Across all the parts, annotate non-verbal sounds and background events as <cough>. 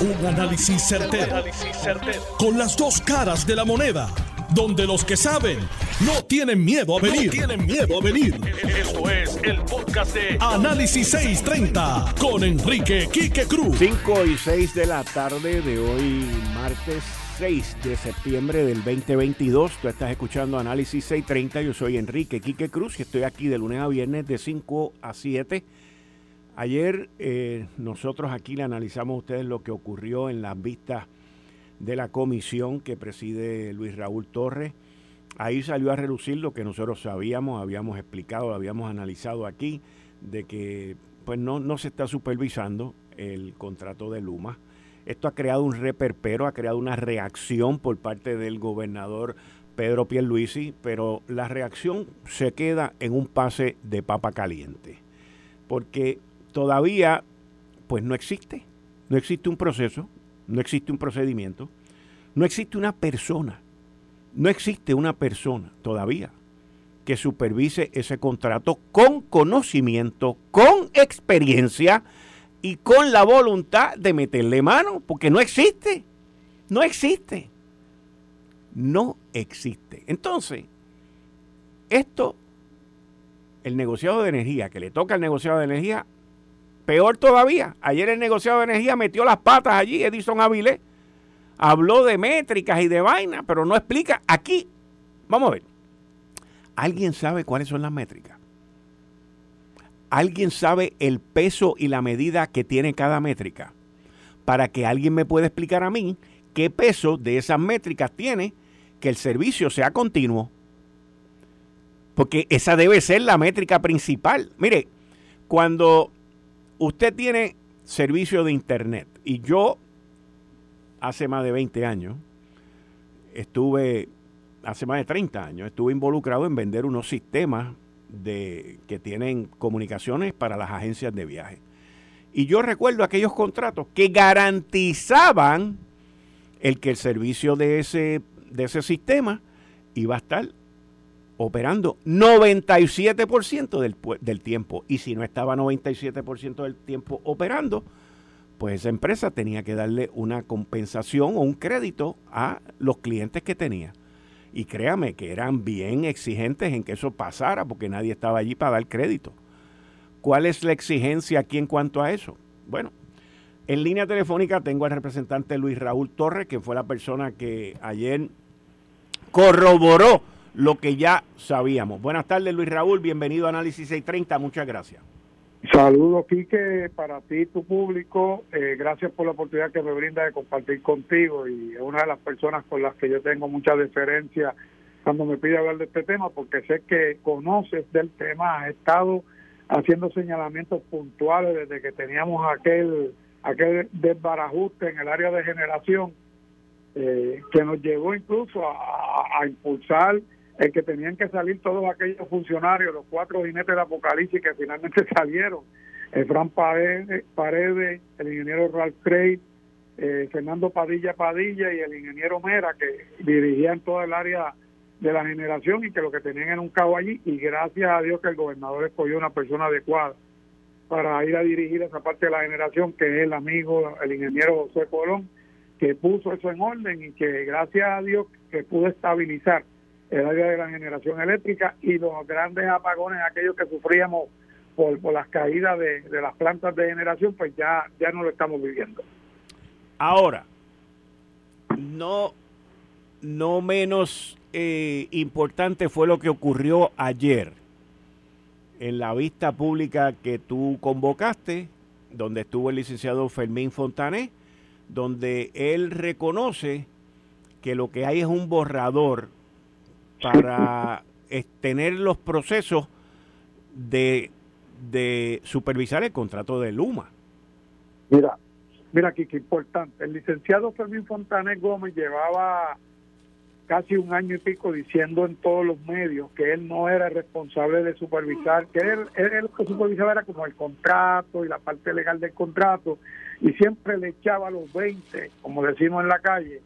Un análisis certero, Con las dos caras de la moneda. Donde los que saben no tienen miedo a venir. tienen miedo a venir. Esto es el podcast de Análisis 630 con Enrique Quique Cruz. 5 y 6 de la tarde de hoy, martes 6 de septiembre del 2022. Tú estás escuchando Análisis 630. Yo soy Enrique Quique Cruz y estoy aquí de lunes a viernes de 5 a 7 Ayer eh, nosotros aquí le analizamos a ustedes lo que ocurrió en las vistas de la comisión que preside Luis Raúl Torres. Ahí salió a relucir lo que nosotros sabíamos, habíamos explicado, habíamos analizado aquí, de que pues no, no se está supervisando el contrato de Luma. Esto ha creado un reperpero, ha creado una reacción por parte del gobernador Pedro Pierluisi, pero la reacción se queda en un pase de papa caliente. Porque todavía pues no existe. No existe un proceso, no existe un procedimiento, no existe una persona, no existe una persona todavía que supervise ese contrato con conocimiento, con experiencia y con la voluntad de meterle mano, porque no existe, no existe, no existe. Entonces, esto, el negociado de energía, que le toca al negociado de energía, Peor todavía, ayer el negociado de energía metió las patas allí, Edison Avilés, habló de métricas y de vainas, pero no explica. Aquí, vamos a ver, ¿alguien sabe cuáles son las métricas? ¿Alguien sabe el peso y la medida que tiene cada métrica? Para que alguien me pueda explicar a mí qué peso de esas métricas tiene que el servicio sea continuo. Porque esa debe ser la métrica principal. Mire, cuando usted tiene servicio de internet y yo hace más de 20 años estuve, hace más de 30 años, estuve involucrado en vender unos sistemas de, que tienen comunicaciones para las agencias de viaje. Y yo recuerdo aquellos contratos que garantizaban el que el servicio de ese, de ese sistema iba a estar operando 97% del, del tiempo. Y si no estaba 97% del tiempo operando, pues esa empresa tenía que darle una compensación o un crédito a los clientes que tenía. Y créame que eran bien exigentes en que eso pasara porque nadie estaba allí para dar crédito. ¿Cuál es la exigencia aquí en cuanto a eso? Bueno, en línea telefónica tengo al representante Luis Raúl Torres, que fue la persona que ayer corroboró lo que ya sabíamos. Buenas tardes, Luis Raúl. Bienvenido a Análisis 630. Muchas gracias. Saludos, Quique, para ti y tu público. Eh, gracias por la oportunidad que me brinda de compartir contigo y es una de las personas con las que yo tengo mucha deferencia cuando me pide hablar de este tema, porque sé que conoces del tema, has estado haciendo señalamientos puntuales desde que teníamos aquel aquel desbarajuste en el área de generación eh, que nos llevó incluso a impulsar el que tenían que salir todos aquellos funcionarios, los cuatro jinetes del apocalipsis que finalmente <laughs> salieron, el Fran Paredes, el ingeniero Ralph Craig, eh, Fernando Padilla Padilla y el ingeniero Mera, que dirigían todo el área de la generación y que lo que tenían era un cabo allí, y gracias a Dios que el gobernador escogió una persona adecuada para ir a dirigir esa parte de la generación, que es el amigo, el ingeniero José Colón, que puso eso en orden y que gracias a Dios que pudo estabilizar el área de la generación eléctrica y los grandes apagones, aquellos que sufríamos por, por las caídas de, las plantas de generación, pues ya, ya no lo estamos viviendo. Ahora, no, no menos eh, importante fue lo que ocurrió ayer en la vista pública que tú convocaste, donde estuvo el licenciado Fermín Fontané, donde él reconoce que lo que hay es un borrador para tener los procesos de, de supervisar el contrato de Luma. Mira, mira qué importante. El licenciado Fermín Fontanes Gómez llevaba casi un año y pico diciendo en todos los medios que él no era responsable de supervisar, que él, él, lo que supervisaba era como el contrato y la parte legal del contrato, y siempre le echaba los 20, como decimos en la calle,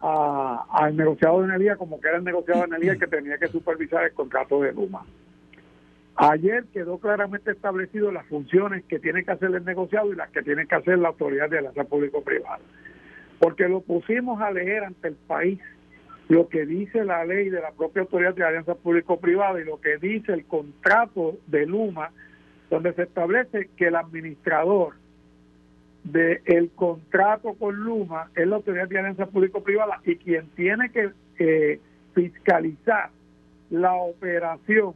al negociado de energía como que era el negociado de energía que tenía que supervisar el contrato de Luma. Ayer quedó claramente establecido las funciones que tiene que hacer el negociado y las que tiene que hacer la autoridad de alianza público-privada. Porque lo pusimos a leer ante el país lo que dice la ley de la propia autoridad de alianza público-privada y lo que dice el contrato de Luma, donde se establece que el administrador del contrato con Luma es la autoridad de alianza público-privada y quien tiene que eh, fiscalizar la operación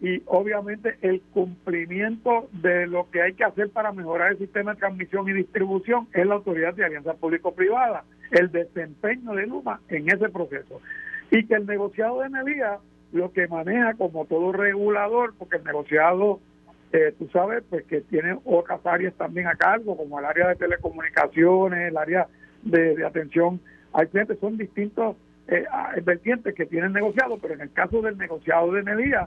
y obviamente el cumplimiento de lo que hay que hacer para mejorar el sistema de transmisión y distribución es la autoridad de alianza público-privada, el desempeño de Luma en ese proceso. Y que el negociado de energía lo que maneja como todo regulador, porque el negociado, eh, tú sabes, pues que tiene otras áreas también a cargo, como el área de telecomunicaciones, el área de, atención al cliente, son distintos eh, vertientes que tienen negociado, pero en el caso del negociado de energía,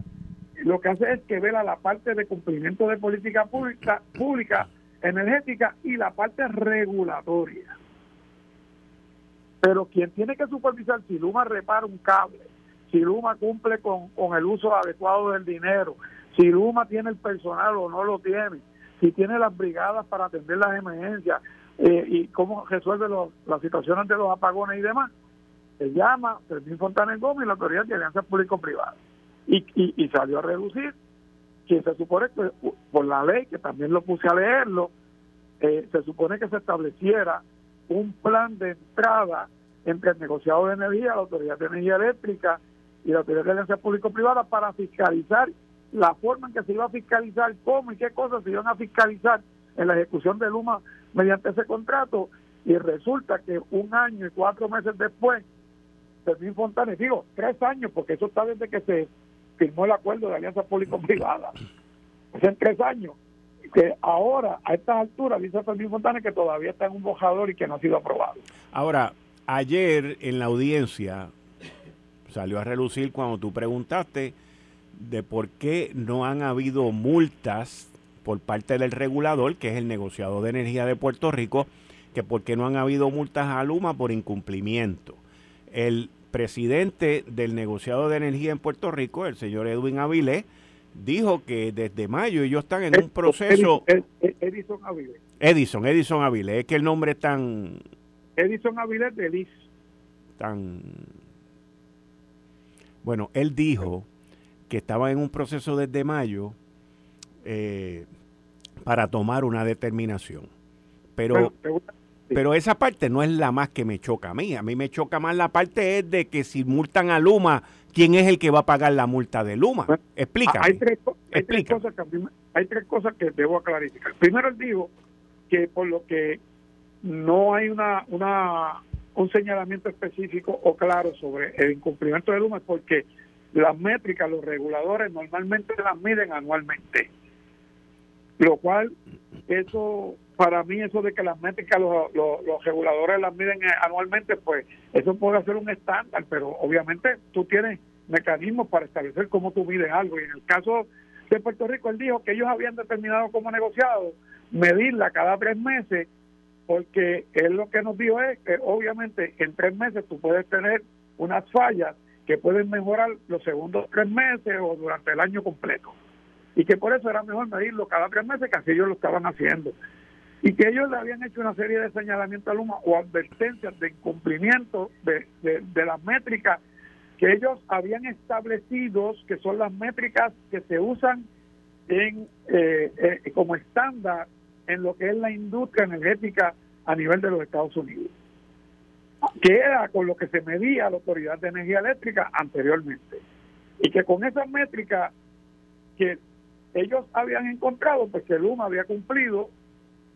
lo que hace es que vela la parte de cumplimiento de política pública, pública energética y la parte regulatoria. Pero quien tiene que supervisar si Luma repara un cable, si Luma cumple con, el uso adecuado del dinero, si Luma tiene el personal o no lo tiene, si tiene las brigadas para atender las emergencias eh, y cómo resuelve las situaciones de los apagones y demás, se llama Fermín Fontanes Gómez y la Autoridad de Alianza Público-Privada. Y, y, salió a reducir que se supone que por la ley, que también lo puse a leerlo, eh, se supone que se estableciera un plan de entrada entre el negociado de energía, la Autoridad de Energía Eléctrica y la Autoridad de Alianza Público-Privada para fiscalizar la forma en que se iba a fiscalizar, cómo y qué cosas se iban a fiscalizar en la ejecución de Luma mediante ese contrato y resulta que un año y cuatro meses después, Fermín Fontanes, digo, tres años, porque eso está desde que se firmó el acuerdo de alianza público-privada hace tres años. Que ahora, a estas alturas, dice Fermín Fontana que todavía está en un bojador y que no ha sido aprobado. Ahora, ayer en la audiencia salió a relucir cuando tú preguntaste de por qué no han habido multas por parte del regulador, que es el negociado de energía de Puerto Rico, que por qué no han habido multas a Luma por incumplimiento. El presidente del negociado de energía en Puerto Rico, el señor Edwin Avilés, dijo que desde mayo ellos están en un proceso... Edison Avilés. Edison, Edison Avilés, es que el nombre es tan... Edison Avilés de Edis. Tan... Bueno, él dijo que estaba en un proceso desde mayo eh, para tomar una determinación. Pero, pero esa parte no es la más que me choca a mí. A mí me choca más la parte es de que si multan a Luma, ¿quién es el que va a pagar la multa de Luma? Explícame. Hay tres, cosas que, hay tres cosas que debo clarificar. Primero, él dijo que por lo que no hay una, una un señalamiento específico o claro sobre el incumplimiento de Luma es porque las métricas, los reguladores normalmente las miden anualmente. Lo cual, eso para mí eso de que las métricas los, los, reguladores las miden anualmente, pues eso puede ser un estándar, pero obviamente tú tienes mecanismos para establecer cómo tú mides algo. Y en el caso de Puerto Rico, él dijo que ellos habían determinado como negociado medirla cada tres meses, porque él lo que nos dijo es que obviamente en tres meses tú puedes tener unas fallas que pueden mejorar los segundos tres meses o durante el año completo. Y que por eso era mejor medirlo cada tres meses que así ellos lo estaban haciendo y que ellos le habían hecho una serie de señalamientos a Luma o advertencias de incumplimiento de, de, las métricas que ellos habían establecido, que son las métricas que se usan en eh, eh, como estándar en lo que es la industria energética a nivel de los Estados Unidos, que era con lo que se medía la Autoridad de Energía Eléctrica anteriormente. Y que con esas métricas que ellos habían encontrado, pues que Luma había cumplido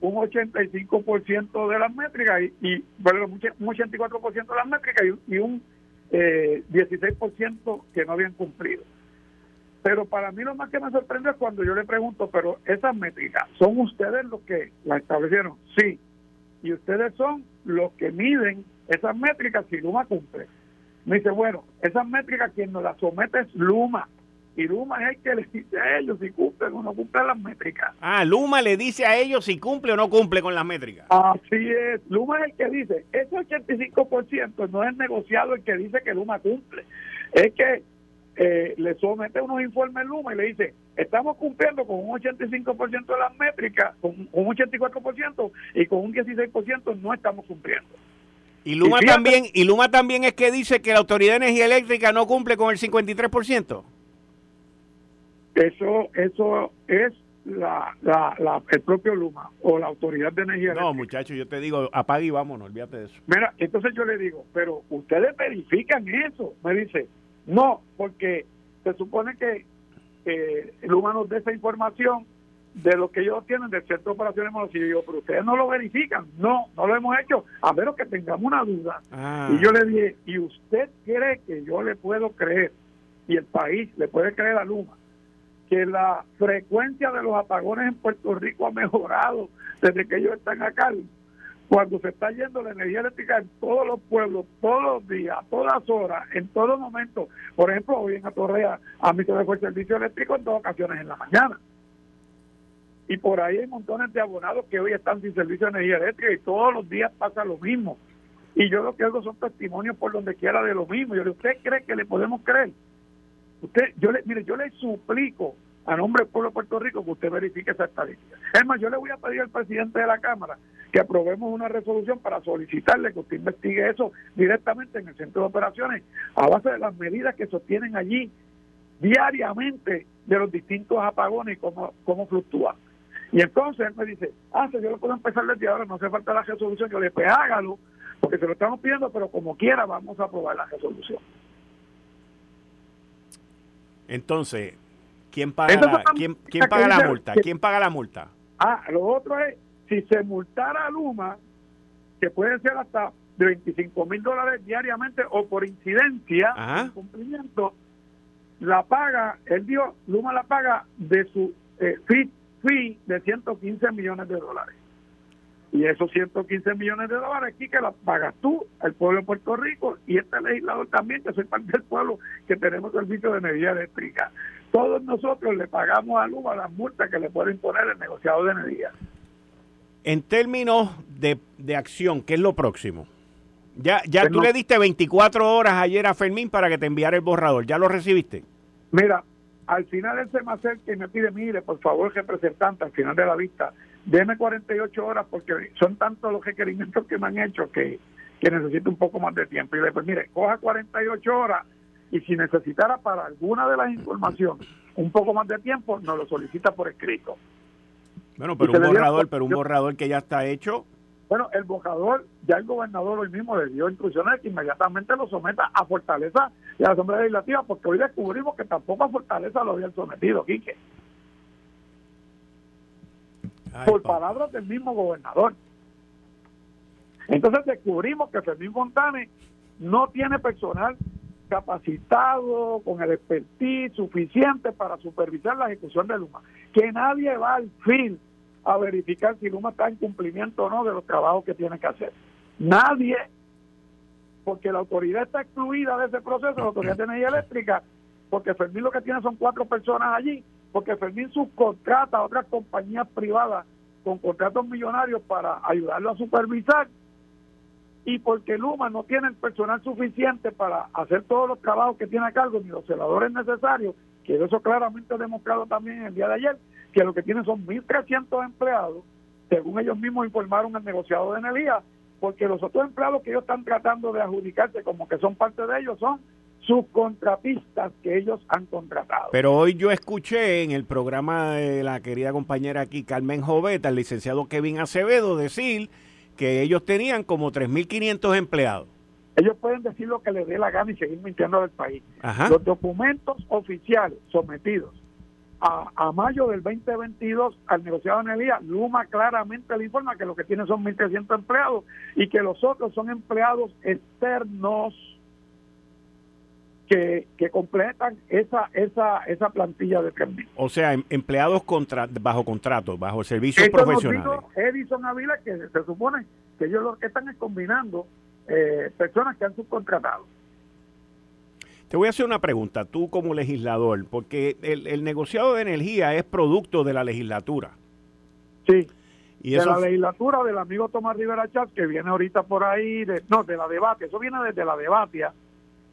un 85% de las métricas y, y un 84% de las métricas y, un eh, 16% que no habían cumplido. Pero para mí lo más que me sorprende es cuando yo le pregunto, pero esas métricas, ¿son ustedes los que las establecieron? Sí. Y ustedes son los que miden esas métricas si Luma cumple. Me dice, bueno, esas métricas quien nos las somete es Luma y Luma es el que le dice a ellos si cumplen o no cumplen las métricas. Ah, Luma le dice a ellos si cumple o no cumple con las métricas. Así es, Luma es el que dice, ese 85% no es negociado el que dice que Luma cumple, es que eh, le somete unos informes Luma y le dice, estamos cumpliendo con un 85% de las métricas, con un 84% y con un 16% no estamos cumpliendo. Y Luma también y Luma también es que dice que la Autoridad de Energía Eléctrica no cumple con el 53%. Eso eso es la, la, el propio Luma o la Autoridad de Energía No, muchachos, yo te digo, apague y vámonos, olvídate de eso. Mira, entonces yo le digo, pero ustedes verifican eso. Me dice, no, porque se supone que eh, Luma nos dé esa información de lo que ellos tienen de ciertas operaciones y yo pero ustedes no lo verifican. No, no lo hemos hecho, a menos que tengamos una duda. Ah. Y yo le dije, ¿y usted cree que yo le puedo creer? Y el país le puede creer a Luma que la frecuencia de los apagones en Puerto Rico ha mejorado desde que ellos están acá. Cuando se está yendo la energía eléctrica en todos los pueblos, todos los días, a todas horas, en todo momento. Por ejemplo, hoy en Atorrea a mí se me fue el servicio eléctrico en dos ocasiones en la mañana. Y por ahí hay montones de abonados que hoy están sin servicio de energía eléctrica y todos los días pasa lo mismo. Y yo lo que hago son testimonios por donde quiera de lo mismo. Yo le ¿usted cree que le podemos creer? Usted, yo le, mire, yo le suplico a nombre del pueblo de Puerto Rico que usted verifique esa estadística. Es más, yo le voy a pedir al presidente de la Cámara que aprobemos una resolución para solicitarle que usted investigue eso directamente en el centro de operaciones a base de las medidas que sostienen allí diariamente de los distintos apagones y cómo, cómo fluctúan. Y entonces él me dice, ah, si yo lo puedo empezar desde ahora, no hace falta la resolución. Yo le dije, pues hágalo, porque se lo estamos pidiendo, pero como quiera vamos a aprobar la resolución. Entonces, ¿quién paga, la, ¿quién, paga la multa? ¿Quién paga la multa? Ah, lo otro es, si se multara a Luma, que puede ser hasta de 25 mil dólares diariamente o por incidencia, cumplimiento, la paga, él dio, Luma la paga de su eh, fee de 115 millones de dólares. Y esos 115 millones de dólares aquí que las pagas tú, el pueblo de Puerto Rico y este legislador también, que soy parte del pueblo, que tenemos servicio de energía eléctrica. Todos nosotros le pagamos a Luma las multas que le puede imponer el negociado de energía. En términos de, de acción, ¿qué es lo próximo? Ya, ya tú le diste 24 horas ayer a Fermín para que te enviara el borrador. ¿Ya lo recibiste? Mira, al final él se me acerca y me pide, mire, por favor, representante, al final de la vista, déme 48 horas porque son tantos los requerimientos que me han hecho que, que necesito un poco más de tiempo. Y le pues mire, coja 48 horas y si necesitara para alguna de las informaciones un poco más de tiempo, nos lo solicita por escrito. Bueno, pero un borrador, pero un borrador que ya está hecho. Bueno, el borrador, ya el gobernador hoy mismo le dio instrucciones que inmediatamente lo someta a Fortaleza y a la Asamblea Legislativa, porque hoy descubrimos que tampoco a Fortaleza lo habían sometido, Quique por palabras del mismo gobernador. Entonces descubrimos que Fermín Fontane no tiene personal capacitado, con el expertise suficiente para supervisar la ejecución de Luma. Que nadie va al fin a verificar si Luma está en cumplimiento o no de los trabajos que tiene que hacer. Nadie, porque la autoridad está excluida de ese proceso, la autoridad de energía eléctrica, porque Fermín lo que tiene son cuatro personas allí porque Fermín subcontrata a otras compañías privadas con contratos millonarios para ayudarlo a supervisar y porque Luma no tiene el personal suficiente para hacer todos los trabajos que tiene a cargo ni los celadores necesarios, que eso claramente demostrado también el día de ayer, que lo que tienen son 1.300 empleados, según ellos mismos informaron al negociado de energía, porque los otros empleados que ellos están tratando de adjudicarse como que son parte de ellos son subcontratistas que ellos han contratado. Pero hoy yo escuché en el programa de la querida compañera aquí, Carmen Joveta, el licenciado Kevin Acevedo, decir que ellos tenían como 3.500 empleados. Ellos pueden decir lo que les dé la gana y seguir mintiendo al país. Los documentos oficiales sometidos a, a, mayo del 2022 al negociado de energía, Luma claramente le informa que lo que tiene son 1.300 empleados y que los otros son empleados externos que, completan esa esa esa plantilla de servicio. O sea, em, empleados contra, bajo contrato, bajo servicios profesionales. Edison Avila, que se supone que ellos lo que están es combinando eh, personas que han subcontratado. Te voy a hacer una pregunta, tú como legislador, porque el, negociado de energía es producto de la legislatura. Sí. Y de la legislatura del amigo Tomás Rivera Chávez, que viene ahorita por ahí, de, no, de la debate, eso viene desde la debatia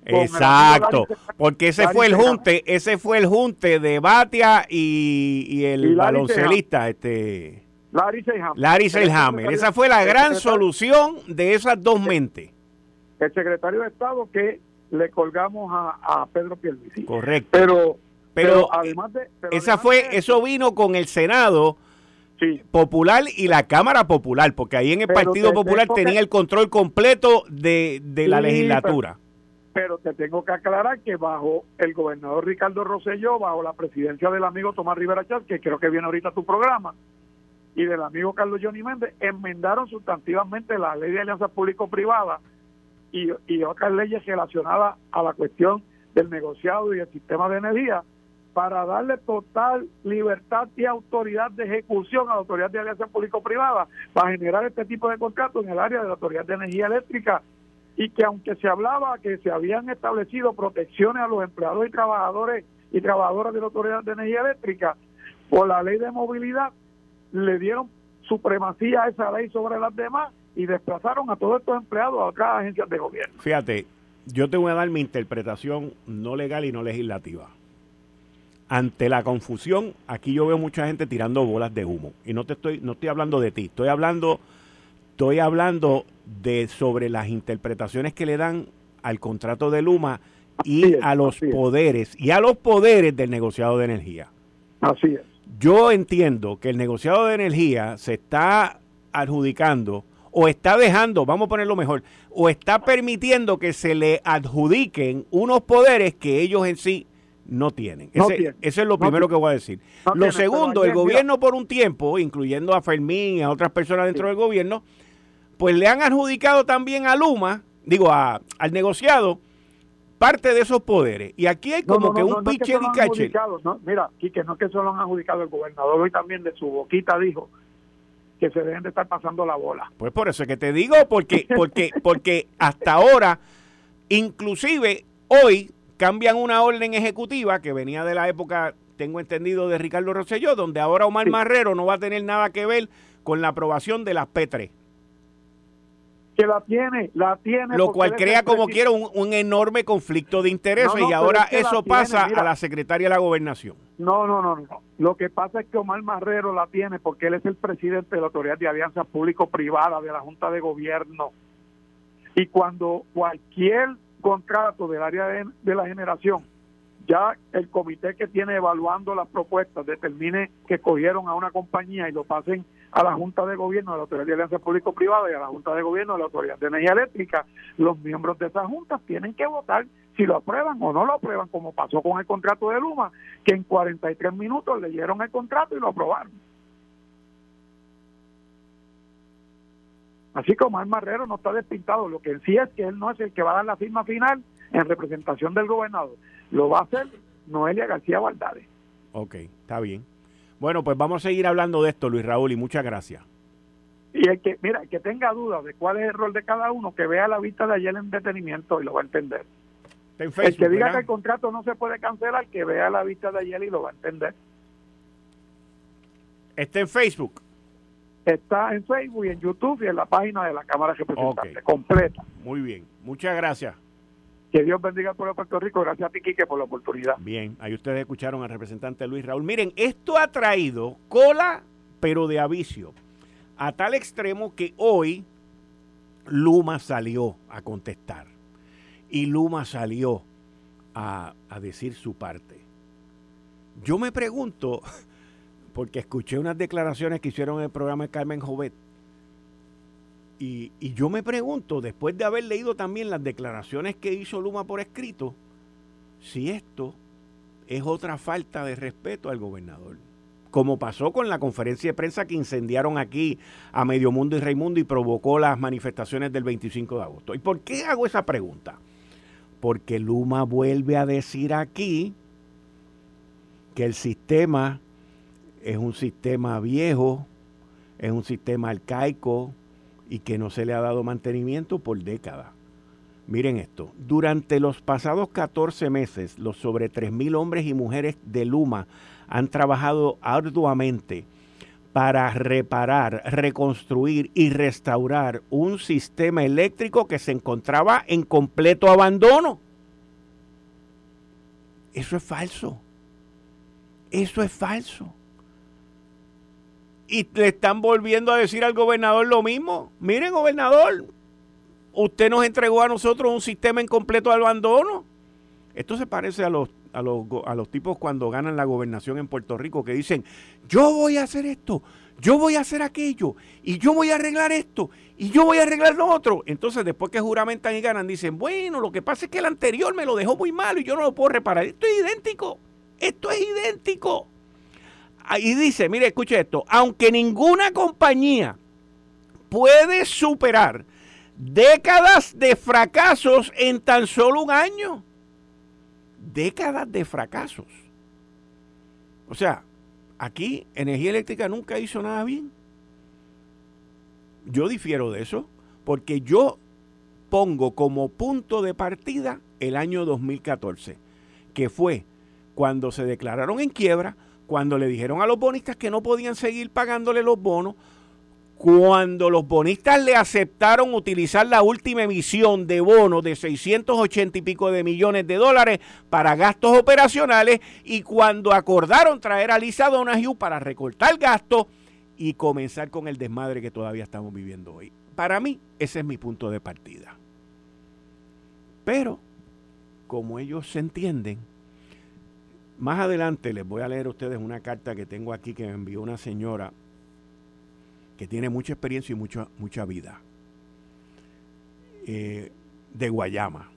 Exacto, porque ese fue el junte, ese fue el junte de Batia y, el baloncelista, este Larry Seilhammer. Larry Seilhammer. Esa fue la gran solución de esas dos mentes. El secretario de Estado que le colgamos a, Pedro Pierluisi. Correcto. Pero, pero, además de... esa fue, eso vino con el Senado Popular y la Cámara Popular, porque ahí en el Partido Popular tenía el control completo de, la legislatura. Pero, te tengo que aclarar que bajo el gobernador Ricardo Rosselló, bajo la presidencia del amigo Tomás Rivera Chávez, que creo que viene ahorita tu programa, y del amigo Carlos Johnny Méndez, enmendaron sustantivamente la ley de alianza público-privada y, y otras leyes relacionadas a la cuestión del negociado y el sistema de energía, para darle total libertad y autoridad de ejecución a la Autoridad de Alianza Público-Privada para generar este tipo de contratos en el área de la Autoridad de Energía Eléctrica. Y que aunque se hablaba que se habían establecido protecciones a los empleados y trabajadores y trabajadoras de la Autoridad de Energía Eléctrica, por la ley de movilidad le dieron supremacía a esa ley sobre las demás y desplazaron a todos estos empleados a otras agencias de gobierno. Fíjate, yo te voy a dar mi interpretación no legal y no legislativa ante la confusión, aquí yo veo mucha gente tirando bolas de humo. Y no te estoy, no estoy hablando de ti, estoy hablando, estoy hablando de sobre las interpretaciones que le dan al contrato de Luma y a los poderes, y a los poderes del negociado de energía. Así es. Yo entiendo que el negociado de energía se está adjudicando o está dejando, vamos a ponerlo mejor, o está permitiendo que se le adjudiquen unos poderes que ellos en sí no tienen. Ese, Eso es lo primero que voy a decir. lo segundo, el gobierno por un tiempo, incluyendo a Fermín y a otras personas dentro del gobierno, pues le han adjudicado también a Luma, digo, a, al negociado, parte de esos poderes. Y aquí hay como que un pinche y Mira, Quique, no es que eso lo han adjudicado el gobernador, hoy también de su boquita dijo que se deben de estar pasando la bola. Pues por eso es que te digo, porque, porque, <laughs> porque hasta ahora, inclusive hoy cambian una orden ejecutiva que venía de la época, tengo entendido, de Ricardo Rosselló, donde ahora Omar Marrero no va a tener nada que ver con la aprobación de las P3. Que la tiene, la tiene. Lo cual crea como quiera un, enorme conflicto de intereses y ahora eso pasa a la secretaria de la gobernación. No, no, no, no. Lo que pasa es que Omar Marrero la tiene porque él es el presidente de la Autoridad de Alianza Público-Privada de la Junta de Gobierno. Y cuando cualquier contrato del área de, la generación, ya el comité que tiene evaluando las propuestas determine que cogieron a una compañía y lo pasen a la Junta de Gobierno de la Autoridad de Alianza Público-Privada y a la Junta de Gobierno de la Autoridad de Energía Eléctrica, los miembros de esas juntas tienen que votar si lo aprueban o no lo aprueban, como pasó con el contrato de Luma, que en 43 minutos leyeron el contrato y lo aprobaron. Así como Omar Marrero no está despintado, lo que sí es que él no es el que va a dar la firma final en representación del gobernador. Lo va a hacer Noelia García Valdade. Ok, está bien. Bueno, pues vamos a seguir hablando de esto, Luis Raúl, y muchas gracias. Y el que, mira, el que tenga dudas de cuál es el rol de cada uno, que vea la vista de ayer en detenimiento y lo va a entender. el que diga que el contrato no se puede cancelar, que vea la vista de ayer y lo va a entender. Está en Facebook está en Facebook y en YouTube y en la página de la Cámara de Representantes, completa. Muy bien, muchas gracias. Que Dios bendiga al pueblo Puerto Rico. Gracias a ti, Quique, por la oportunidad. Bien, ahí ustedes escucharon al representante Luis Raúl. Miren, esto ha traído cola, pero de avicio, a tal extremo que hoy Luma salió a contestar y Luma salió a, a decir su parte. Yo me pregunto, <laughs> porque escuché unas declaraciones que hicieron en el programa de Carmen Jovet. Y, yo me pregunto, después de haber leído también las declaraciones que hizo Luma por escrito, si esto es otra falta de respeto al gobernador. Como pasó con la conferencia de prensa que incendiaron aquí a Medio Mundo y Raimundo y provocó las manifestaciones del 25 de agosto. ¿Y por qué hago esa pregunta? Porque Luma vuelve a decir aquí que el sistema es un sistema viejo, es un sistema arcaico y que no se le ha dado mantenimiento por décadas. Miren esto, durante los pasados 14 meses, los sobre 3.000 hombres y mujeres de Luma han trabajado arduamente para reparar, reconstruir y restaurar un sistema eléctrico que se encontraba en completo abandono. Eso es falso. Eso es falso. Y le están volviendo a decir al gobernador lo mismo. Miren, gobernador, usted nos entregó a nosotros un sistema en completo abandono. Esto se parece a los, a los, a los tipos cuando ganan la gobernación en Puerto Rico que dicen, yo voy a hacer esto, yo voy a hacer aquello, y yo voy a arreglar esto, y yo voy a arreglar lo otro. Entonces, después que juramentan y ganan, dicen, bueno, lo que pasa es que el anterior me lo dejó muy malo y yo no lo puedo reparar. Esto es idéntico, esto es idéntico. Y dice, mire, escuche esto, aunque ninguna compañía puede superar décadas de fracasos en tan solo un año. Décadas de fracasos. O sea, aquí energía eléctrica nunca hizo nada bien. Yo difiero de eso, porque yo pongo como punto de partida el año 2014, que fue cuando se declararon en quiebra, cuando le dijeron a los bonistas que no podían seguir pagándole los bonos, cuando los bonistas le aceptaron utilizar la última emisión de bonos de 680 y pico de millones de dólares para gastos operacionales y cuando acordaron traer a Lisa Donahue para recortar gastos y comenzar con el desmadre que todavía estamos viviendo hoy. Para mí, ese es mi punto de partida. Pero, como ellos se entienden, más adelante les voy a leer a ustedes una carta que tengo aquí que me envió una señora que tiene mucha experiencia y mucha, mucha vida. Eh, de Guayama,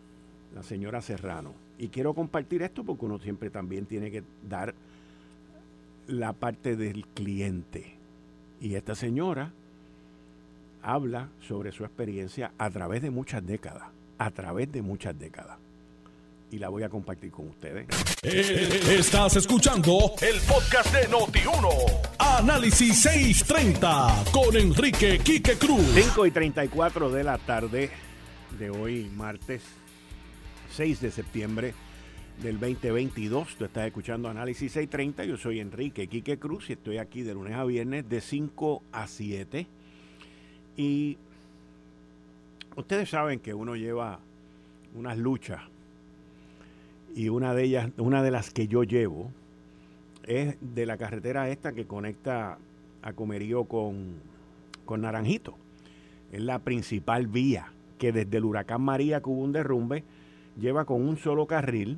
la señora Serrano. Y quiero compartir esto porque uno siempre también tiene que dar la parte del cliente. Y esta señora habla sobre su experiencia a través de muchas décadas, a través de muchas décadas y la voy a compartir con ustedes. Eh, estás escuchando el podcast de Noti1. Análisis 630 con Enrique Quique Cruz. 5 y 34 de la tarde de hoy, martes 6 de septiembre del 2022. Tú estás escuchando Análisis 630. Yo soy Enrique Quique Cruz y estoy aquí de lunes a viernes de 5 a 7. Y ustedes saben que uno lleva unas luchas y una de ellas, una de las que yo llevo, es de la carretera esta que conecta a Comerío con, con Naranjito. Es la principal vía que desde el huracán María que hubo un derrumbe, lleva con un solo carril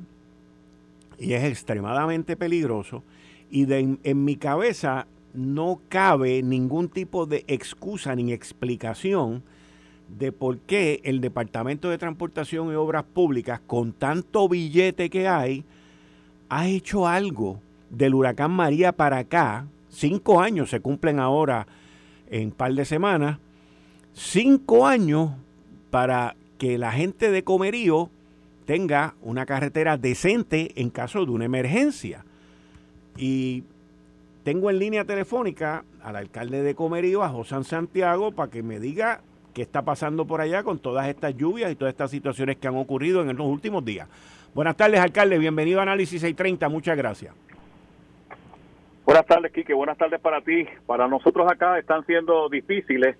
y es extremadamente peligroso. Y de, en mi cabeza no cabe ningún tipo de excusa ni explicación de por qué el Departamento de Transportación y Obras Públicas, con tanto billete que hay, ha hecho algo del huracán María para acá. Cinco años se cumplen ahora en un par de semanas. Cinco años para que la gente de Comerío tenga una carretera decente en caso de una emergencia. Y tengo en línea telefónica al alcalde de Comerío, a José Santiago, para que me diga qué está pasando por allá con todas estas lluvias y todas estas situaciones que han ocurrido en los últimos días. Buenas tardes, alcalde. Bienvenido a Análisis 630. Muchas gracias. Buenas tardes, Quique. Buenas tardes para ti. Para nosotros acá están siendo difíciles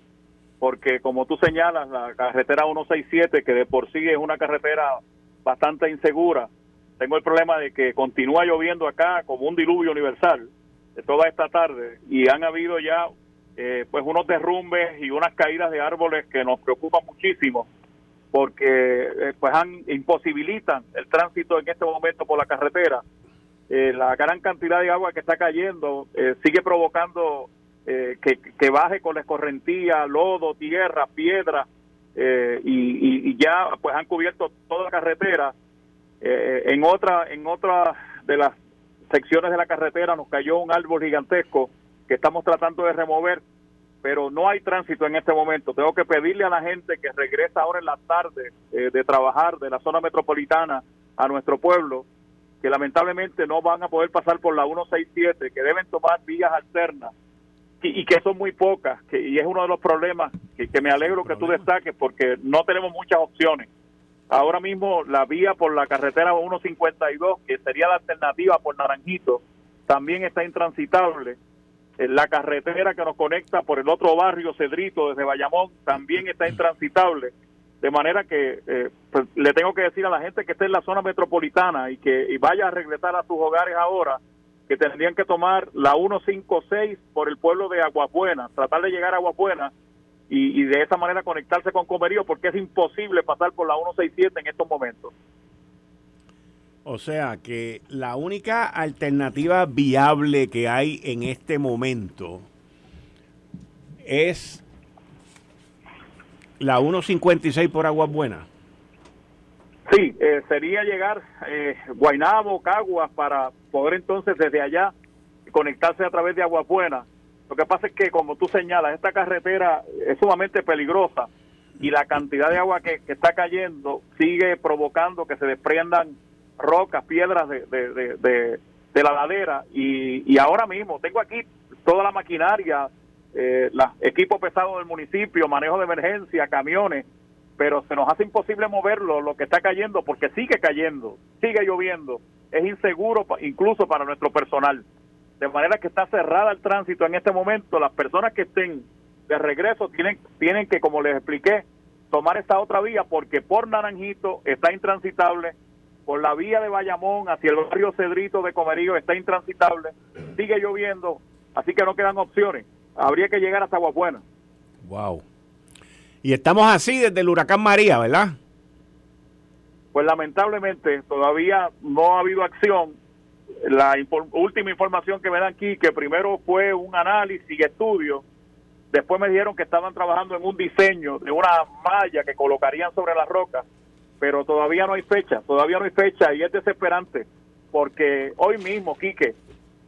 porque, como tú señalas, la carretera 167, que de por sí es una carretera bastante insegura, tengo el problema de que continúa lloviendo acá como un diluvio universal de toda esta tarde y han habido ya eh, pues unos derrumbes y unas caídas de árboles que nos preocupan muchísimo porque eh, pues han imposibilitan el tránsito en este momento por la carretera. Eh, la gran cantidad de agua que está cayendo sigue provocando que, baje con la escorrentía, lodo, tierra, piedra y, y, ya pues han cubierto toda la carretera. en otra en otra de las secciones de la carretera nos cayó un árbol gigantesco que estamos tratando de remover, pero no hay tránsito en este momento. Tengo que pedirle a la gente que regresa ahora en la tarde eh, de trabajar de la zona metropolitana a nuestro pueblo, que lamentablemente no van a poder pasar por la 167, que deben tomar vías alternas y, que son muy pocas, que, y es uno de los problemas que, que me alegro que tú destaques porque no tenemos muchas opciones. Ahora mismo la vía por la carretera 152, que sería la alternativa por Naranjito, también está intransitable la carretera que nos conecta por el otro barrio Cedrito desde Bayamón también está intransitable De manera que eh, pues, le tengo que decir a la gente que esté en la zona metropolitana y que vaya a regresar a sus hogares ahora, que tendrían que tomar la 156 por el pueblo de Aguabuena, tratar de llegar a Aguabuena y, y de esa manera conectarse con Comerío, porque es imposible pasar por la 167 en estos momentos. O sea que la única alternativa viable que hay en este momento es la 156 por Aguas Buenas. Sí, eh, sería llegar eh, Guainabo, Caguas, para poder entonces desde allá conectarse a través de Aguas Buenas. Lo que pasa es que, como tú señalas, esta carretera es sumamente peligrosa y la cantidad de agua que, está cayendo sigue provocando que se desprendan rocas, piedras de, de, de, la ladera. Y, y ahora mismo tengo aquí toda la maquinaria, eh, los equipos pesados del municipio, manejo de emergencia, camiones, pero se nos hace imposible moverlo, lo que está cayendo, porque sigue cayendo, sigue lloviendo, es inseguro incluso para nuestro personal. De manera que está cerrada el tránsito en este momento, las personas que estén de regreso tienen, tienen que, como les expliqué, tomar esta otra vía, porque por Naranjito está intransitable, por la vía de Bayamón hacia el barrio Cedrito de Comerío está intransitable, sigue lloviendo, así que no quedan opciones habría que llegar hasta Aguapuena. Wow. Y estamos así desde el huracán María, ¿verdad? Pues lamentablemente todavía no ha habido acción. La última información que me dan aquí, que primero fue un análisis y estudio, después me dijeron que estaban trabajando en un diseño de una malla que colocarían sobre las rocas, pero todavía no hay fecha, todavía no hay fecha y es desesperante, porque hoy mismo, Quique,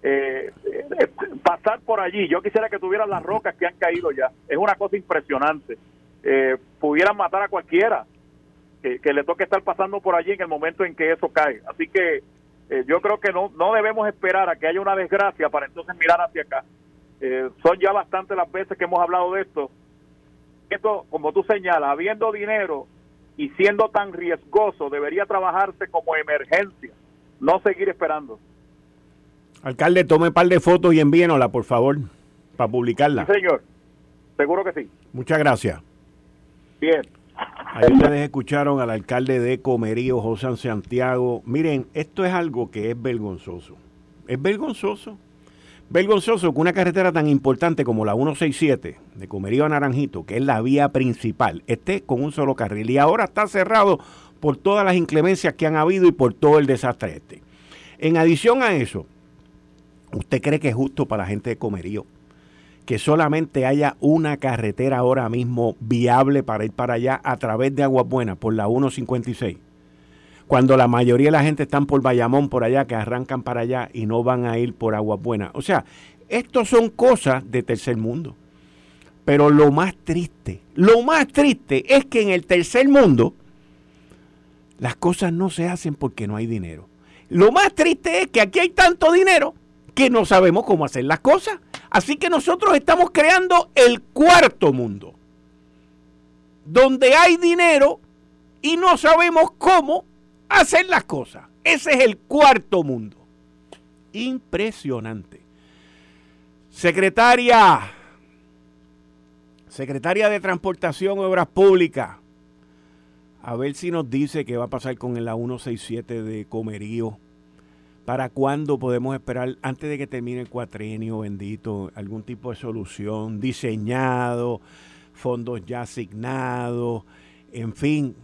eh, eh, pasar por allí. Yo quisiera que tuvieran las rocas que han caído ya. Es una cosa impresionante. Eh, pudieran matar a cualquiera que, le toque estar pasando por allí en el momento en que eso cae. Así que eh, yo creo que no, no debemos esperar a que haya una desgracia para entonces mirar hacia acá. son ya bastantes las veces que hemos hablado de esto. Esto, como tú señalas, habiendo dinero y siendo tan riesgoso, debería trabajarse como emergencia, no seguir esperando. Alcalde, tome un par de fotos y envíenosla, por favor, para publicarla. Sí, señor. Seguro que sí. Muchas gracias. Bien. Ahí ustedes escucharon al alcalde de Comerío, José Santiago. Miren, esto es algo que es vergonzoso. Es vergonzoso. Vergonzoso que una carretera tan importante como la 167 de Comerío a Naranjito, que es la vía principal, esté con un solo carril y ahora está cerrado por todas las inclemencias que han habido y por todo el desastre este. En adición a eso, ¿Usted cree que es justo para la gente de Comerío que solamente haya una carretera ahora mismo viable para ir para allá a través de Aguas Buenas por la 156? Cuando la mayoría de la gente están por Bayamón, por allá, que arrancan para allá y no van a ir por Aguas Buenas. O sea, estos son cosas de tercer mundo. Pero lo más triste, lo más triste es que en el tercer mundo las cosas no se hacen porque no hay dinero. Lo más triste es que aquí hay tanto dinero que no sabemos cómo hacer las cosas. Así que nosotros estamos creando el cuarto mundo, donde hay dinero y no sabemos cómo hacer las cosas. Ese es el cuarto mundo. Impresionante. Secretaria, secretaria de Transportación Obras Públicas, a ver si nos dice qué va a pasar con la 167 de Comerío ¿Para cuándo podemos esperar, antes de que termine el cuatrienio bendito, algún tipo de solución diseñado, fondos ya asignados, en fin?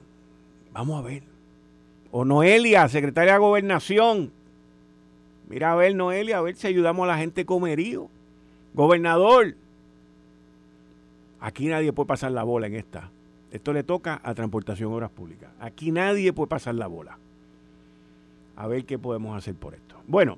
Vamos a ver. O Noelia, secretaria de Gobernación. Mira a ver, Noelia, a ver si ayudamos a la gente comerío. Gobernador. Aquí nadie puede pasar la bola en esta. Esto le toca a Transportación Obras Públicas. Aquí nadie puede pasar la bola a ver qué podemos hacer por esto. Bueno,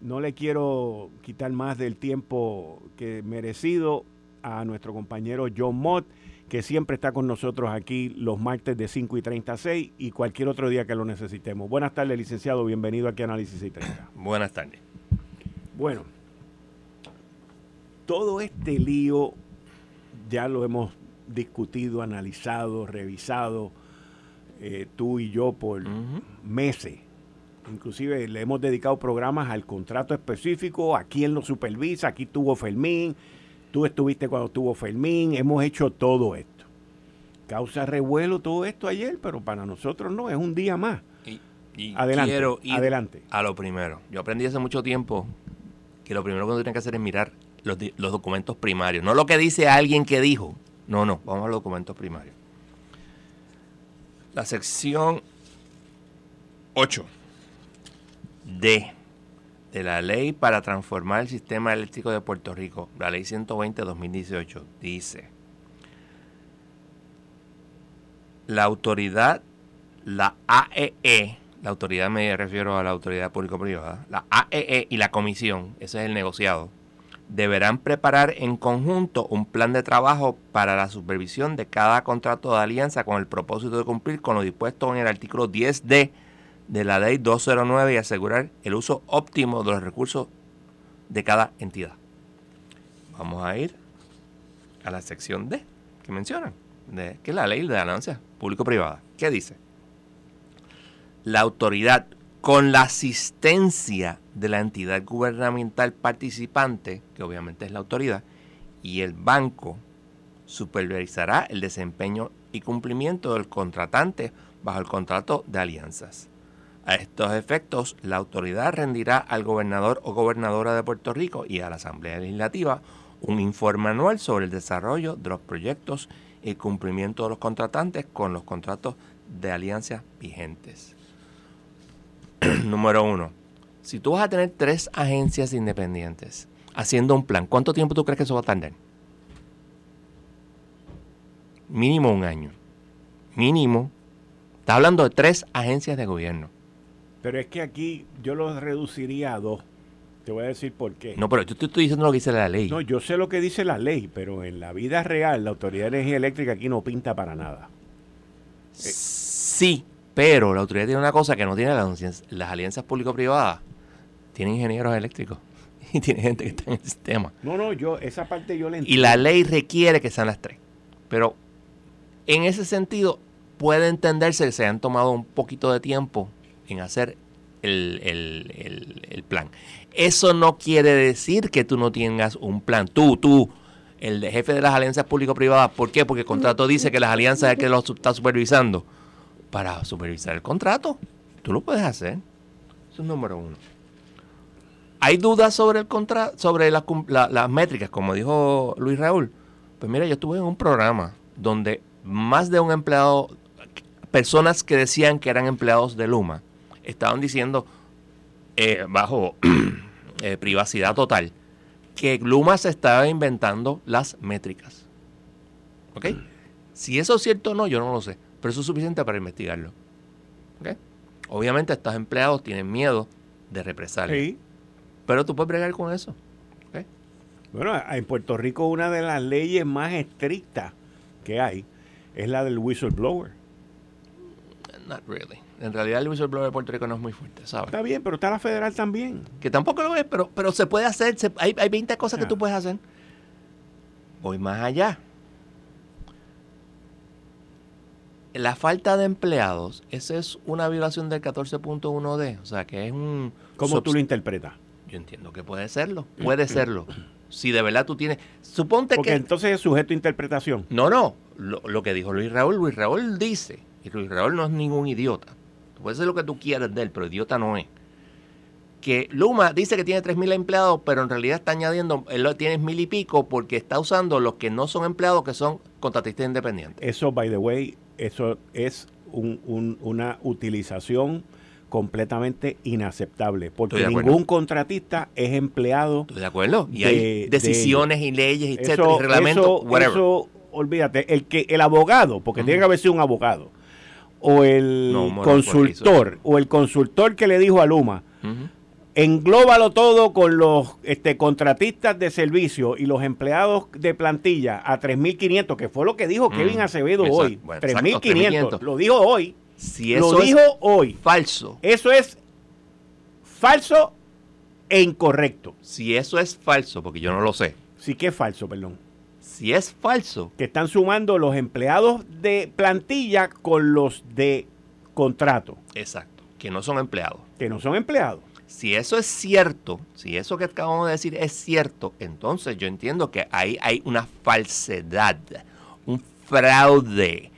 no le quiero quitar más del tiempo que merecido a nuestro compañero John Mott, que siempre está con nosotros aquí los martes de 5 y 36 y cualquier otro día que lo necesitemos. Buenas tardes, licenciado. Bienvenido aquí a Análisis 630. Buenas tardes. Bueno, todo este lío ya lo hemos discutido, analizado, revisado, eh, tú y yo por meses Inclusive le hemos dedicado programas al contrato específico, a quién lo supervisa, aquí tuvo Fermín, tú estuviste cuando estuvo Fermín, hemos hecho todo esto. causa revuelo todo esto ayer, pero para nosotros no, es un día más. Y, adelante, quiero adelante. A lo primero. Yo aprendí hace mucho tiempo que lo primero que uno tiene que hacer es mirar los, los documentos primarios. No lo que dice alguien que dijo. No, no, vamos a los documentos primarios. La sección 8 D de la ley para transformar el sistema eléctrico de Puerto Rico, la ley 120-2018, dice, la autoridad, la AEE, e, la autoridad me refiero a la autoridad público-privada, la AEE e y la comisión, ese es el negociado, deberán preparar en conjunto un plan de trabajo para la supervisión de cada contrato de alianza con el propósito de cumplir con lo dispuesto en el artículo 10D de la ley 209 y asegurar el uso óptimo de los recursos de cada entidad. Vamos a ir a la sección D que mencionan, de, que es la ley de ganancia público-privada. ¿Qué dice? La autoridad, con la asistencia de la entidad gubernamental participante, que obviamente es la autoridad, y el banco, supervisará el desempeño y cumplimiento del contratante bajo el contrato de alianzas. A estos efectos, la autoridad rendirá al gobernador o gobernadora de Puerto Rico y a la Asamblea Legislativa un informe anual sobre el desarrollo de los proyectos y cumplimiento de los contratantes con los contratos de alianzas vigentes. <clears throat> Número uno, si tú vas a tener tres agencias independientes haciendo un plan, ¿cuánto tiempo tú crees que eso va a tardar? Mínimo un año. Mínimo. Estás hablando de tres agencias de gobierno. Pero es que aquí yo lo reduciría a dos. Te voy a decir por qué. No, pero yo te estoy diciendo lo que dice la ley. No, yo sé lo que dice la ley, pero en la vida real la Autoridad de Energía Eléctrica aquí no pinta para nada. Sí, pero la autoridad tiene una cosa que no tiene las, las alianzas público-privadas. Tiene ingenieros eléctricos <laughs> y tiene gente que está en el sistema. No, no, yo esa parte yo le entiendo. Y la ley requiere que sean las tres. Pero en ese sentido puede entenderse que se han tomado un poquito de tiempo en hacer el, plan. Eso no quiere decir que tú no tengas un plan. Tú, tú, el jefe de las alianzas público-privadas, ¿por qué? Porque el contrato dice que las alianzas es el que lo está supervisando. Para supervisar el contrato, tú lo puedes hacer. Eso es número uno. ¿Hay dudas sobre el contrato, sobre las métricas, como dijo Luis Raúl? Pues mira, yo estuve en un programa donde más de un empleado, personas que decían que eran empleados de Luma, estaban diciendo, eh, bajo <clears throat> eh, privacidad total, que Luma se estaba inventando las métricas. ¿Ok? Si eso es cierto o no, yo no lo sé, pero eso es suficiente para investigarlo. ¿Ok? Obviamente estos empleados tienen miedo de represalia. Sí. Pero tú puedes bregar con eso. ¿Ok? Bueno, en Puerto Rico una de las leyes más estrictas que hay es la del whistleblower. Not really en realidad el whistleblower de Puerto Rico no es muy fuerte, ¿sabes? Está bien, pero está la federal también. Que tampoco lo es, pero, pero se puede hacer. hay, hay 20 cosas que tú puedes hacer. Voy más allá. La falta de empleados, esa es una violación del 14.1D. O sea, que es un... ¿Cómo tú lo interpretas? Yo entiendo que puede serlo. Puede serlo. <clears throat> Si de verdad tú tienes... Suponte Porque entonces es sujeto a interpretación. No, no. Lo, lo que dijo Luis Raúl, Luis Raúl dice, y Luis Raúl no es ningún idiota, puede ser lo que tú quieras de él, pero idiota no es. Que Luma dice que tiene 3.000 empleados, pero en realidad está añadiendo, él lo tiene mil y pico porque está usando los que no son empleados, que son contratistas independientes. Eso, by the way, eso es una utilización completamente inaceptable, porque ningún contratista es empleado. Estoy de acuerdo. Y hay decisiones y leyes, etcétera, y reglamentos, Eso, olvídate, el que el abogado, porque tiene que haber sido un abogado o el consultor o el consultor que le dijo a Luma, englóbalo todo con los este, contratistas de servicio y los empleados de plantilla a 3.500, que fue lo que dijo Kevin Acevedo hoy. 3.500, lo dijo hoy. Si eso lo dijo hoy. Falso. Eso es falso e incorrecto. Si eso es falso, porque yo no lo sé. Sí que es falso, perdón si es falso. Que están sumando los empleados de plantilla con los de contrato. Exacto, que no son empleados. Que no son empleados. Si eso es cierto, si eso que acabamos de decir es cierto, entonces yo entiendo que ahí hay una falsedad, un fraude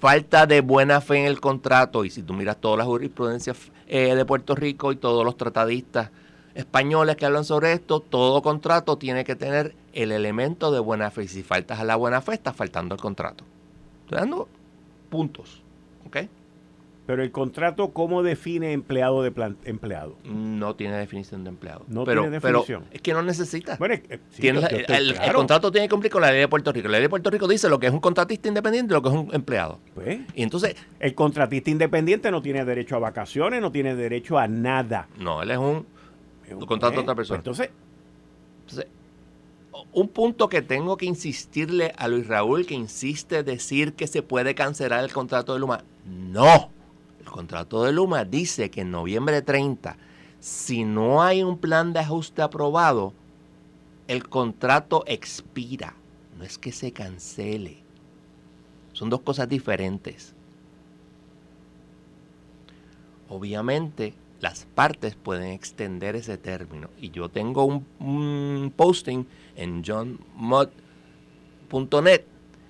falta de buena fe en el contrato, y si tú miras todas las jurisprudencias eh, de Puerto Rico y todos los tratadistas españoles que hablan sobre esto, todo contrato tiene que tener el elemento de buena fe. Y si faltas a la buena fe, estás faltando el contrato. Estoy dando puntos. ¿Ok? Pero el contrato, ¿cómo define empleado de empleado? No tiene definición de empleado. No tiene definición. es que no necesita. Bueno, el, contrato tiene que cumplir con la ley de Puerto Rico. La ley de Puerto Rico dice lo que es un contratista independiente y lo que es un empleado. Pues, y entonces. El contratista independiente no tiene derecho a vacaciones, no tiene derecho a nada. No, él es un, contrato de otra persona. Pues entonces, entonces, un punto que tengo que insistirle a Luis Raúl, que insiste decir que se puede cancelar el contrato de Luma. No el contrato de Luma dice que en noviembre 30, si no hay un plan de ajuste aprobado, el contrato expira. No es que se cancele. Son dos cosas diferentes. Obviamente, las partes pueden extender ese término. Y yo tengo un, posting en johnmod.net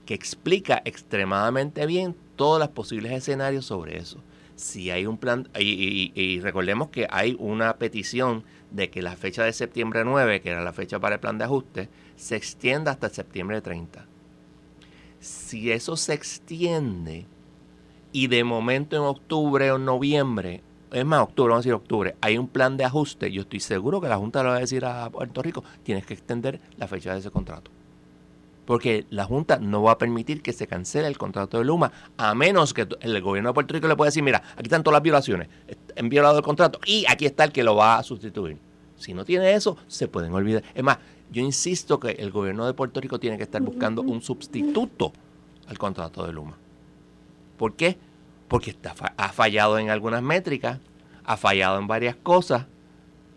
que explica extremadamente bien todos los posibles escenarios sobre eso si hay un plan, y, recordemos que hay una petición de que la fecha de septiembre 9, que era la fecha para el plan de ajuste, se extienda hasta septiembre 30. Si eso se extiende y de momento en octubre o noviembre, es más, octubre, vamos a decir octubre, hay un plan de ajuste, yo estoy seguro que la Junta le va a decir a Puerto Rico, tienes que extender la fecha de ese contrato porque la Junta no va a permitir que se cancele el contrato de Luma, a menos que el gobierno de Puerto Rico le pueda decir, mira, aquí están todas las violaciones, han violado el contrato y aquí está el que lo va a sustituir. Si no tiene eso, se pueden olvidar. Es más, yo insisto que el gobierno de Puerto Rico tiene que estar buscando un sustituto al contrato de Luma. ¿Por qué? Porque está, ha fallado en algunas métricas, ha fallado en varias cosas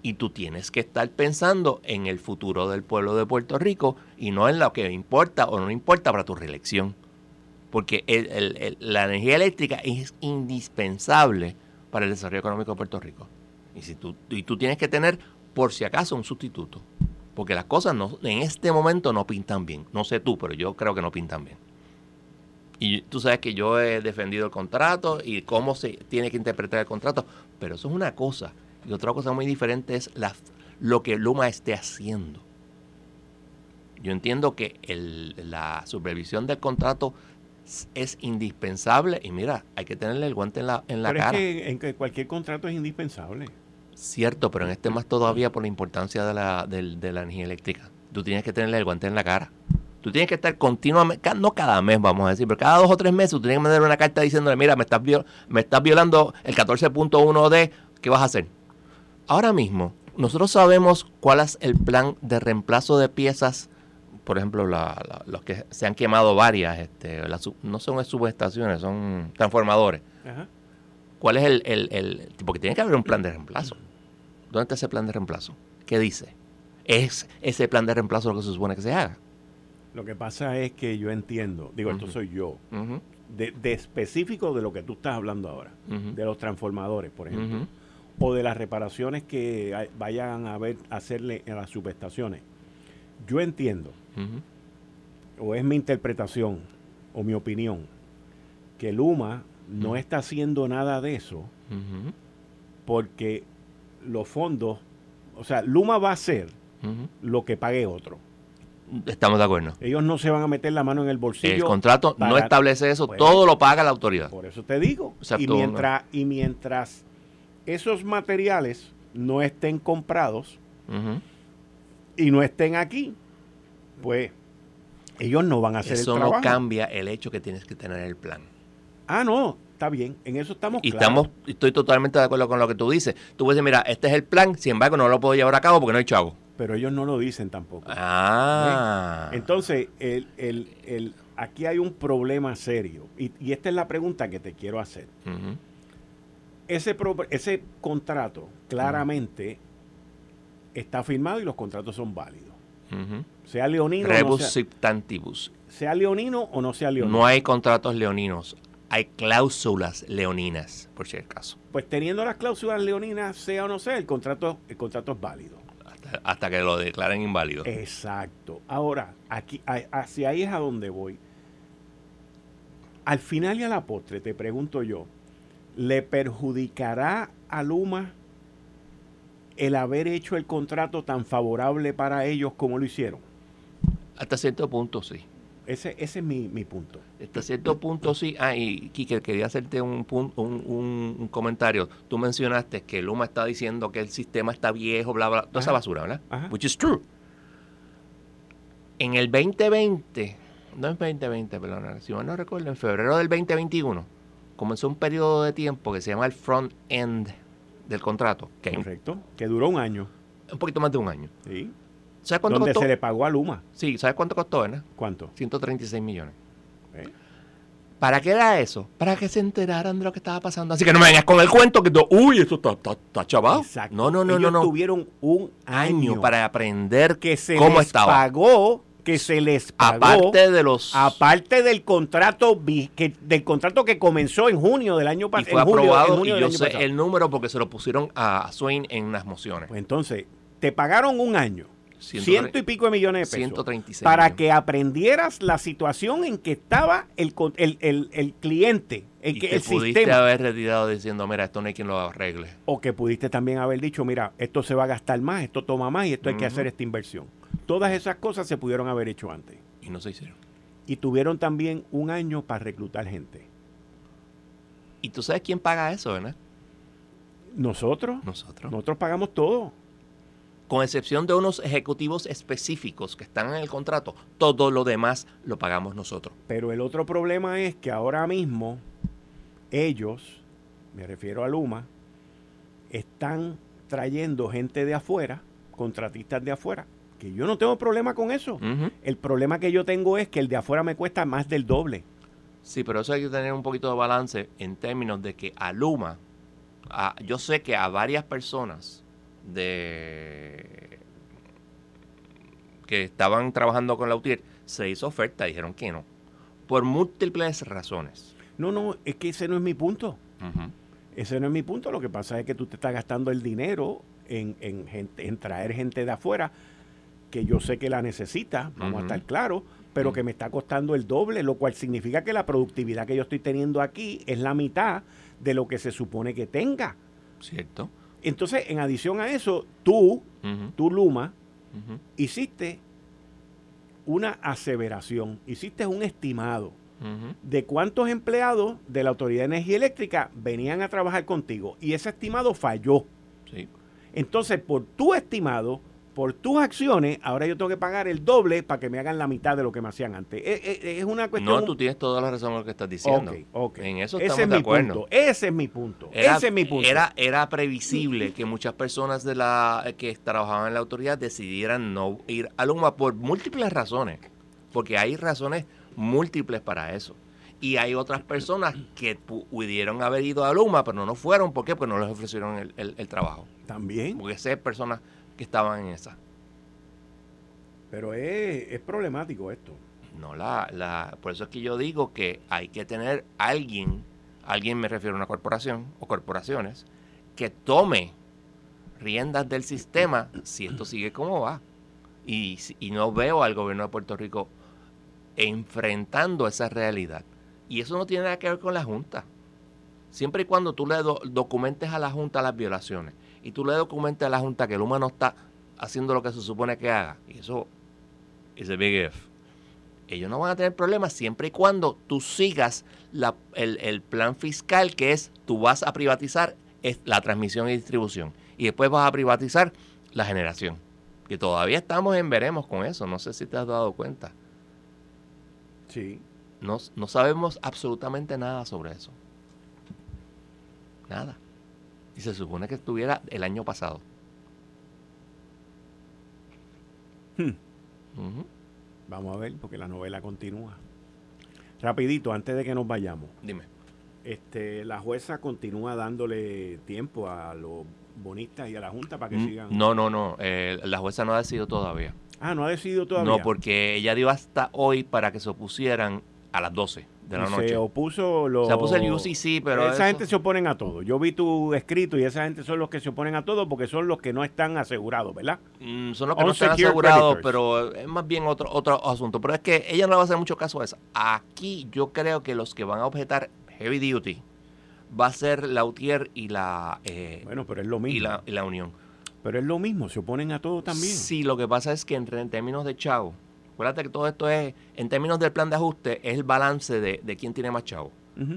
y tú tienes que estar pensando en el futuro del pueblo de Puerto Rico y no en lo que importa o no importa para tu reelección. Porque la energía eléctrica es indispensable para el desarrollo económico de Puerto Rico. Y, tú tienes que tener, por si acaso, un sustituto. Porque las cosas no, en este momento no pintan bien. No sé tú, pero yo creo que no pintan bien. Y tú sabes que yo he defendido el contrato y cómo se tiene que interpretar el contrato, pero eso es una cosa. Y otra cosa muy diferente es la, lo que Luma esté haciendo. Yo entiendo que la supervisión del contrato es indispensable y mira, hay que tenerle el guante en la, en la pero cara. Es que en cualquier contrato es indispensable. Cierto, pero en este más todavía por la importancia de la, de la energía eléctrica. Tú tienes que tenerle el guante en la cara. Tú tienes que estar continuamente, no cada mes, vamos a decir, pero cada dos o tres meses tú tienes que mandar una carta diciéndole, mira, me estás, me estás violando el 14.1D, ¿qué vas a hacer? Ahora mismo, nosotros sabemos cuál es el plan de reemplazo de piezas, por ejemplo, los que se han quemado varias, este, no son subestaciones, son transformadores. ¿Cuál es el, el, Porque tiene que haber un plan de reemplazo. ¿Dónde está ese plan de reemplazo? ¿Qué dice? ¿Es ese plan de reemplazo lo que se supone que se haga? Lo que pasa es que yo entiendo, digo, esto soy yo, de, específico de lo que tú estás hablando ahora, de los transformadores, por ejemplo o de las reparaciones que vayan a ver hacerle en las subestaciones. Yo entiendo, o es mi interpretación, o mi opinión, que Luma no está haciendo nada de eso porque los fondos, o sea, Luma va a hacer lo que pague otro. Estamos de acuerdo. Ellos no se van a meter la mano en el bolsillo. El contrato no establece eso, pues, todo lo paga la autoridad. Por eso te digo. y mientras, y mientras esos materiales no estén comprados y no estén aquí, pues ellos no van a hacer eso el trabajo. no cambia el hecho que tienes que tener el plan. Ah, no, está bien, en eso estamos y estamos estoy totalmente de acuerdo con lo que tú dices. Tú puedes decir, mira, este es el plan, sin embargo no lo puedo llevar a cabo porque no hay chavo. Pero ellos no lo dicen tampoco. Ah. Entonces, el, el, el, aquí hay un problema serio. Y, y, esta es la pregunta que te quiero hacer ese, ese contrato claramente está firmado y los contratos son válidos. Sea leonino Rebus no sea, leonino o no sea leonino. No hay contratos leoninos. Hay cláusulas leoninas, por si acaso. Pues teniendo las cláusulas leoninas, sea o no sea, el contrato, el contrato es válido. <laughs> Hasta, que lo declaren inválido. Exacto. Ahora, aquí, hacia ahí es a donde voy. Al final y a la postre, te pregunto yo, ¿le perjudicará a Luma el haber hecho el contrato tan favorable para ellos como lo hicieron? Hasta cierto punto sí. Ese, ese es mi, mi punto. Hasta cierto punto sí. Ah, y Kike, quería hacerte un, un, un, comentario. Tú mencionaste que Luma está diciendo que el sistema está viejo, bla, bla, toda esa basura, ¿verdad? Which is true. En el 2020, no es 2020, perdón, si mal no recuerdo, en febrero del 2021, comenzó un periodo de tiempo que se llama el front end del contrato. Que Correcto, que duró un año. Un poquito más de un año. Sí. ¿Sabes cuánto Donde se le pagó a Luma. Sí, ¿sabes cuánto costó, verdad? ¿Cuánto? 136 millones. ¿Eh? ¿Para qué era eso? Para que se enteraran de lo que estaba pasando. Así que no me vengas con el cuento que uy, esto está, está, chaval. Exacto. No, no, no, no, no. tuvieron un año, para aprender que se cómo les estaba. pagó que se les pagó aparte de los aparte del contrato que del contrato que comenzó en junio del año pasado fue aprobado y yo sé el número porque se lo pusieron a Swain en las mociones pues entonces te pagaron un año ciento y pico de millones de pesos. 136 para que aprendieras la situación en que estaba el, el, el, cliente. El, que, pudiste haber retirado diciendo, mira, esto no hay quien lo arregle. O que pudiste también haber dicho, mira, esto se va a gastar más, esto toma más y esto hay que hacer esta inversión. Todas esas cosas se pudieron haber hecho antes. Y no se hicieron. Y tuvieron también un año para reclutar gente. ¿Y tú sabes quién paga eso, verdad? Nosotros. Nosotros. Nosotros pagamos todo con excepción de unos ejecutivos específicos que están en el contrato, todo lo demás lo pagamos nosotros. Pero el otro problema es que ahora mismo ellos, me refiero a Luma, están trayendo gente de afuera, contratistas de afuera, que yo no tengo problema con eso. El problema que yo tengo es que el de afuera me cuesta más del doble. Sí, pero eso hay que tener un poquito de balance en términos de que a Luma, yo sé que a varias personas, de que estaban trabajando con la UTIER, se hizo oferta, dijeron que no, por múltiples razones. No, no, es que ese no es mi punto. Ese no es mi punto. Lo que pasa es que tú te estás gastando el dinero en, en, gente, en traer gente de afuera que yo sé que la necesita, vamos a estar claros, pero que me está costando el doble, lo cual significa que la productividad que yo estoy teniendo aquí es la mitad de lo que se supone que tenga. Cierto. Entonces, en adición a eso, tú, tú Luma, hiciste una aseveración, hiciste un estimado de cuántos empleados de la Autoridad de Energía Eléctrica venían a trabajar contigo. Y ese estimado falló. Entonces, por tu estimado, por tus acciones, ahora yo tengo que pagar el doble para que me hagan la mitad de lo que me hacían antes. Es, una cuestión. No, tú tienes toda la razón en lo que estás diciendo. En eso estamos Ese es de acuerdo. Punto. Ese es mi punto. Era, Ese es mi punto. Era, era previsible que muchas personas de la que trabajaban en la autoridad decidieran no ir a Luma por múltiples razones. Porque hay razones múltiples para eso. Y hay otras personas que pudieron haber ido a Luma, pero no fueron. ¿Por qué? Porque no les ofrecieron el, el trabajo. También. Porque esas personas que estaban en esa. Pero es, problemático esto. No, la, la, por eso es que yo digo que hay que tener alguien, alguien me refiero a una corporación o corporaciones, que tome riendas del sistema si esto sigue como va. Y, y no veo al gobierno de Puerto Rico enfrentando esa realidad. Y eso no tiene nada que ver con la Junta. Siempre y cuando tú le documentes a la Junta las violaciones y tú le documentes a la Junta que el humano está haciendo lo que se supone que haga, y eso es a big if, ellos no van a tener problemas siempre y cuando tú sigas el, plan fiscal que es tú vas a privatizar la transmisión y distribución y después vas a privatizar la generación. Que todavía estamos en veremos con eso, no sé si te has dado cuenta. Sí. No, no sabemos absolutamente nada sobre eso. Nada. Y se supone que estuviera el año pasado. Hmm. Vamos a ver, porque la novela continúa. Rapidito, antes de que nos vayamos. Dime. Este, la jueza continúa dándole tiempo a los bonistas y a la Junta para que mm, sigan. No, no, no. Eh, la jueza no ha decidido todavía. Ah, no ha decidido todavía. No, porque ella dio hasta hoy para que se opusieran a las 12. De la Y noche. Se opuso los... Se opuso el UCC, pero Esa eso- gente se oponen a todo. Yo vi tu escrito y esa gente son los que se oponen a todo porque son los que no están asegurados, ¿verdad? Mm, son los que no están asegurados, creditors. pero es más bien otro, otro asunto. Pero es que ella no le va a hacer mucho caso a eso. Aquí yo creo que los que van a objetar heavy duty va a ser la UTIER y la, eh, Bueno, pero es lo mismo. y la, y la Unión. Pero es lo mismo, se oponen a todo también. Sí, lo que pasa es que en, en términos de chavo, acuérdate que todo esto es, en términos del plan de ajuste, es el balance de, de quién tiene más chavo.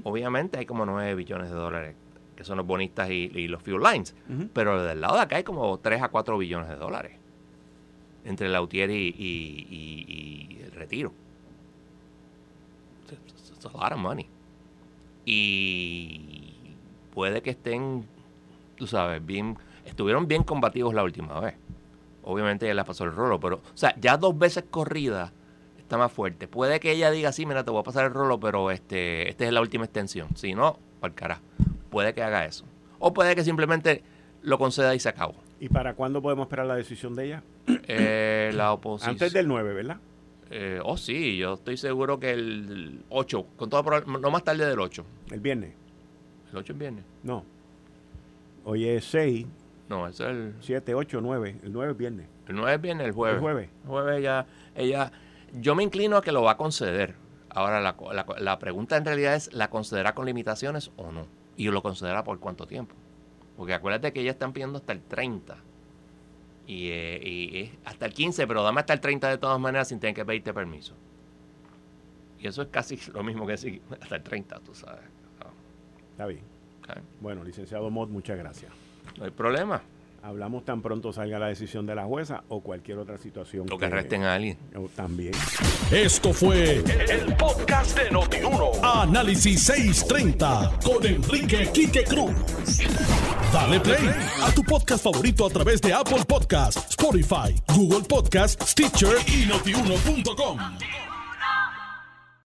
Obviamente hay como 9 billones de dólares, que son los bonistas y, y los fuel lines. Ujú. Pero del lado de acá hay como 3 a 4 billones de dólares. Entre la UTIER y, y- y- y el retiro. It's, a lot of money. Y puede que estén, tú sabes, bien, estuvieron bien combativos la última vez. Obviamente ella le pasó el rolo, pero, o sea, ya dos veces corrida está más fuerte. Puede que ella diga, sí, mira, te voy a pasar el rolo, pero este, esta es la última extensión. Si no, para carajo. Puede que haga eso. O puede que simplemente lo conceda y se acabó. ¿Y para cuándo podemos esperar la decisión de ella? Eh, la <coughs> oposición. Antes del 9, ¿verdad? Eh, oh, sí, yo estoy seguro que el 8, con todo proba- no más tarde del 8. El viernes. ¿El 8 es viernes? No. Hoy es 6, No, es el, 7, 8, 9. El 9 es viernes. el 9 es viernes, el jueves. El jueves. El jueves ella, ella, yo me inclino a que lo va a conceder. Ahora, la, la, la pregunta en realidad es, ¿la concederá con limitaciones o no? Y lo concederá por cuánto tiempo. Porque acuérdate que ellas están pidiendo hasta el 30. Y, eh, y hasta el 15, pero dame hasta el 30 de todas maneras sin tener que pedirte permiso. Y eso es casi lo mismo que decir hasta el 30, tú sabes. Está bien. Bueno, licenciado Mott, muchas gracias. No hay problema. Hablamos tan pronto salga la decisión de la jueza o cualquier otra situación. Lo que resten a alguien. o También. Esto fue el podcast de Notiuno. Análisis 630 con Enrique Quique Cruz. Dale play a tu podcast favorito a través de Apple Podcasts, Spotify, Google Podcasts, Stitcher y notiuno.com.